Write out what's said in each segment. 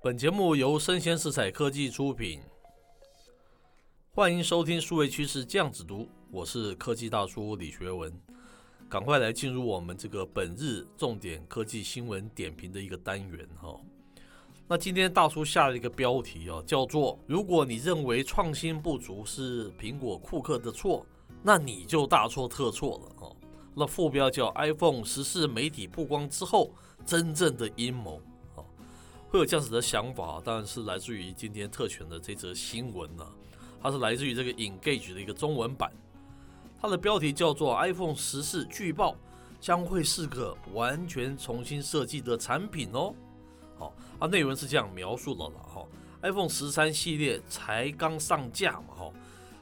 本节目由生鲜食材科技出品，欢迎收听数位趋势酱子读，我是科技大叔李学文，赶快来进入我们这个本日重点科技新闻点评的一个单元哈。那今天大叔下了一个标题哦，叫做“如果你认为创新不足是苹果库克的错，那你就大错特错了哦”。那副标叫 “iPhone 十四媒体曝光之后，真正的阴谋”。会有这样子的想法，当然是来自于今天特权的这则新闻了。它是来自于这个 Engage 的一个中文版，它的标题叫做 “iPhone 十四据报将会是个完全重新设计的产品哦”。好，它内容是这样描述的了哈：iPhone 十三系列才刚上架嘛哈，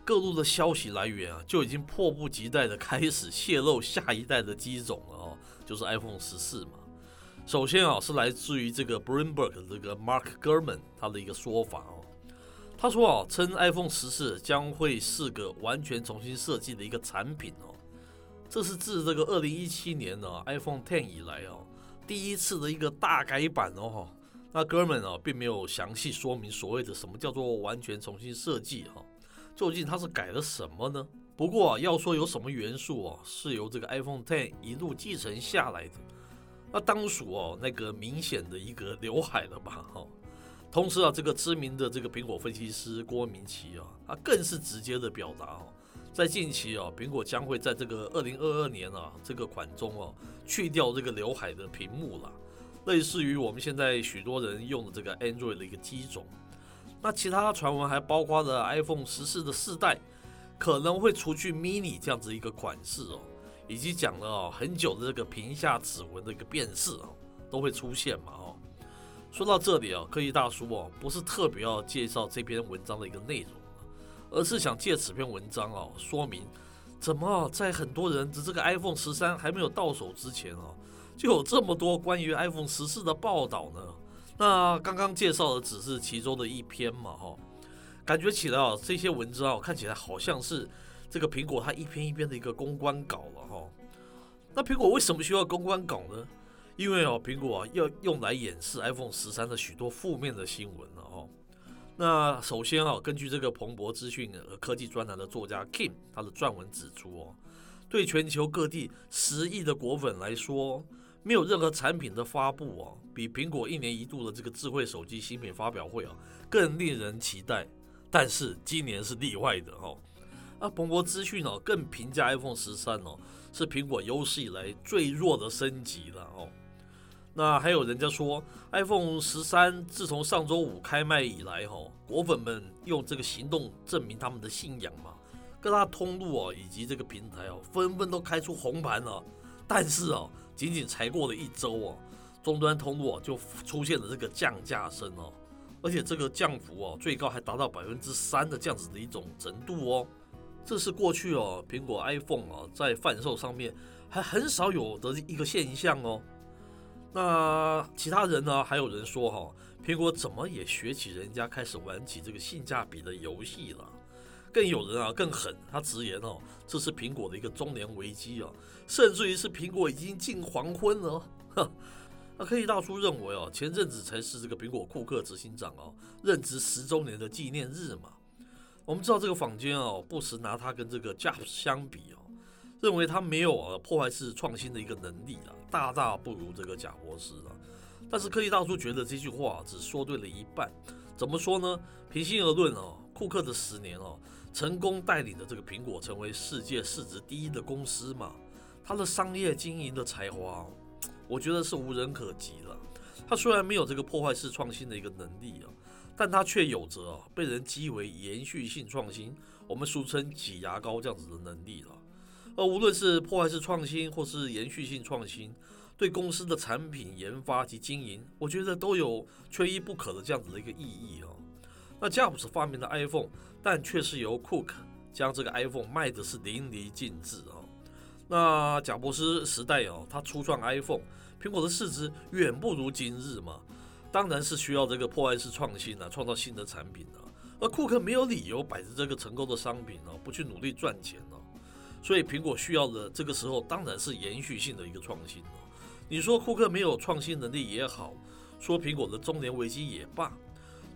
各路的消息来源啊就已经迫不及待的开始泄露下一代的机种了哦，就是 iPhone 十四嘛。首先啊，是来自于这个 Bloomberg 的这个 Mark Gurman 他的一个说法哦。他说啊，称 iPhone 十四将会是个完全重新设计的一个产品哦。这是自这个二零一七年呢 iPhone Ten 以来哦第一次的一个大改版哦。那 Gurman 啊，并没有详细说明所谓的什么叫做完全重新设计哈，究竟他是改了什么呢？不过，要说有什么元素啊，是由这个 iPhone Ten 一路继承下来的。那当属哦，那个明显的一个刘海了吧？哈，同时啊，这个知名的这个苹果分析师郭明奇啊，他更是直接的表达哦，在近期啊，苹果将会在这个二零二二年啊这个款中哦，去掉这个刘海的屏幕了，类似于我们现在许多人用的这个 Android 的一个机种。那其他传闻还包括了 iPhone 十四的四代可能会除去 Mini 这样子一个款式哦。以及讲了哦很久的这个屏下指纹的一个辨识哦，都会出现嘛哦。说到这里啊，科技大叔哦不是特别要介绍这篇文章的一个内容，而是想借此篇文章哦说明，怎么在很多人的这个 iPhone 十三还没有到手之前哦，就有这么多关于 iPhone 十四的报道呢？那刚刚介绍的只是其中的一篇嘛哈，感觉起来啊这些文章看起来好像是。这个苹果它一篇一篇的一个公关稿了哈，那苹果为什么需要公关稿呢？因为哦，苹果啊要用来掩饰 iPhone 十三的许多负面的新闻了哈。那首先啊，根据这个彭博资讯和科技专栏的作家 Kim 他的撰文指出哦，对全球各地十亿的果粉来说，没有任何产品的发布哦，比苹果一年一度的这个智慧手机新品发表会啊更令人期待。但是今年是例外的哈。那彭博资讯哦，更评价 iPhone 十三哦，是苹果有史以来最弱的升级了哦。那还有人家说，iPhone 十三自从上周五开卖以来哦，果粉们用这个行动证明他们的信仰嘛，各大通路哦以及这个平台哦，纷纷都开出红盘了。但是哦，仅仅才过了一周哦，终端通路就出现了这个降价声哦，而且这个降幅哦，最高还达到百分之三的这样子的一种程度哦。这是过去哦，苹果 iPhone 啊在贩售上面还很少有的一个现象哦。那其他人呢？还有人说哈，苹果怎么也学起人家开始玩起这个性价比的游戏了？更有人啊更狠，他直言哦，这是苹果的一个中年危机啊，甚至于是苹果已经近黄昏了。哼，那科技大叔认为哦，前阵子才是这个苹果库克执行长哦任职十周年的纪念日嘛。我们知道这个坊间哦，不时拿他跟这个 Jobs 相比哦，认为他没有啊破坏式创新的一个能力啊，大大不如这个贾伯斯啊。但是科技大叔觉得这句话只说对了一半。怎么说呢？平心而论哦，库克的十年哦，成功带领的这个苹果成为世界市值第一的公司嘛，他的商业经营的才华，我觉得是无人可及了。他虽然没有这个破坏式创新的一个能力啊。但它却有着被人讥为延续性创新，我们俗称挤牙膏这样子的能力了。而无论是破坏式创新或是延续性创新，对公司的产品研发及经营，我觉得都有缺一不可的这样子的一个意义啊。那贾普斯发明的 iPhone，但却是由 Cook 将这个 iPhone 卖的是淋漓尽致啊。那贾伯斯时代哦，他初创 iPhone，苹果的市值远不如今日嘛。当然是需要这个破坏式创新啊，创造新的产品啊。而库克没有理由摆着这个成功的商品哦，不去努力赚钱哦。所以苹果需要的这个时候当然是延续性的一个创新哦。你说库克没有创新能力也好，说苹果的中年危机也罢，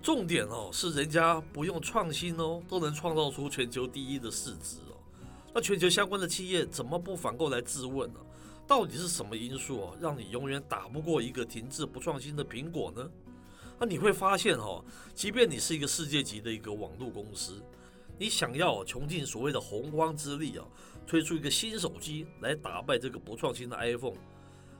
重点哦是人家不用创新哦，都能创造出全球第一的市值哦。那全球相关的企业怎么不反过来质问呢？到底是什么因素哦，让你永远打不过一个停滞不创新的苹果呢？那你会发现哦，即便你是一个世界级的一个网络公司，你想要穷尽所谓的洪荒之力啊，推出一个新手机来打败这个不创新的 iPhone，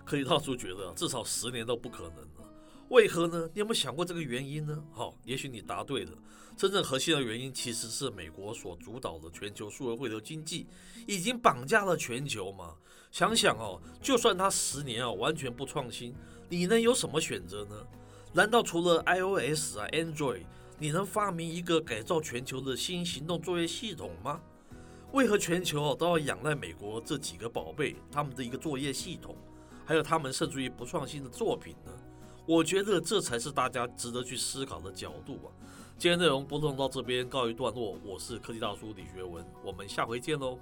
可以大叔觉得至少十年都不可能了。为何呢？你有没有想过这个原因呢？好，也许你答对了。真正核心的原因其实是美国所主导的全球数位汇流经济已经绑架了全球嘛。想想哦，就算他十年啊完全不创新，你能有什么选择呢？难道除了 iOS 啊 Android，你能发明一个改造全球的新行动作业系统吗？为何全球哦都要仰赖美国这几个宝贝他们的一个作业系统，还有他们甚至于不创新的作品呢？我觉得这才是大家值得去思考的角度啊！今天内容播送到这边告一段落，我是科技大叔李学文，我们下回见喽。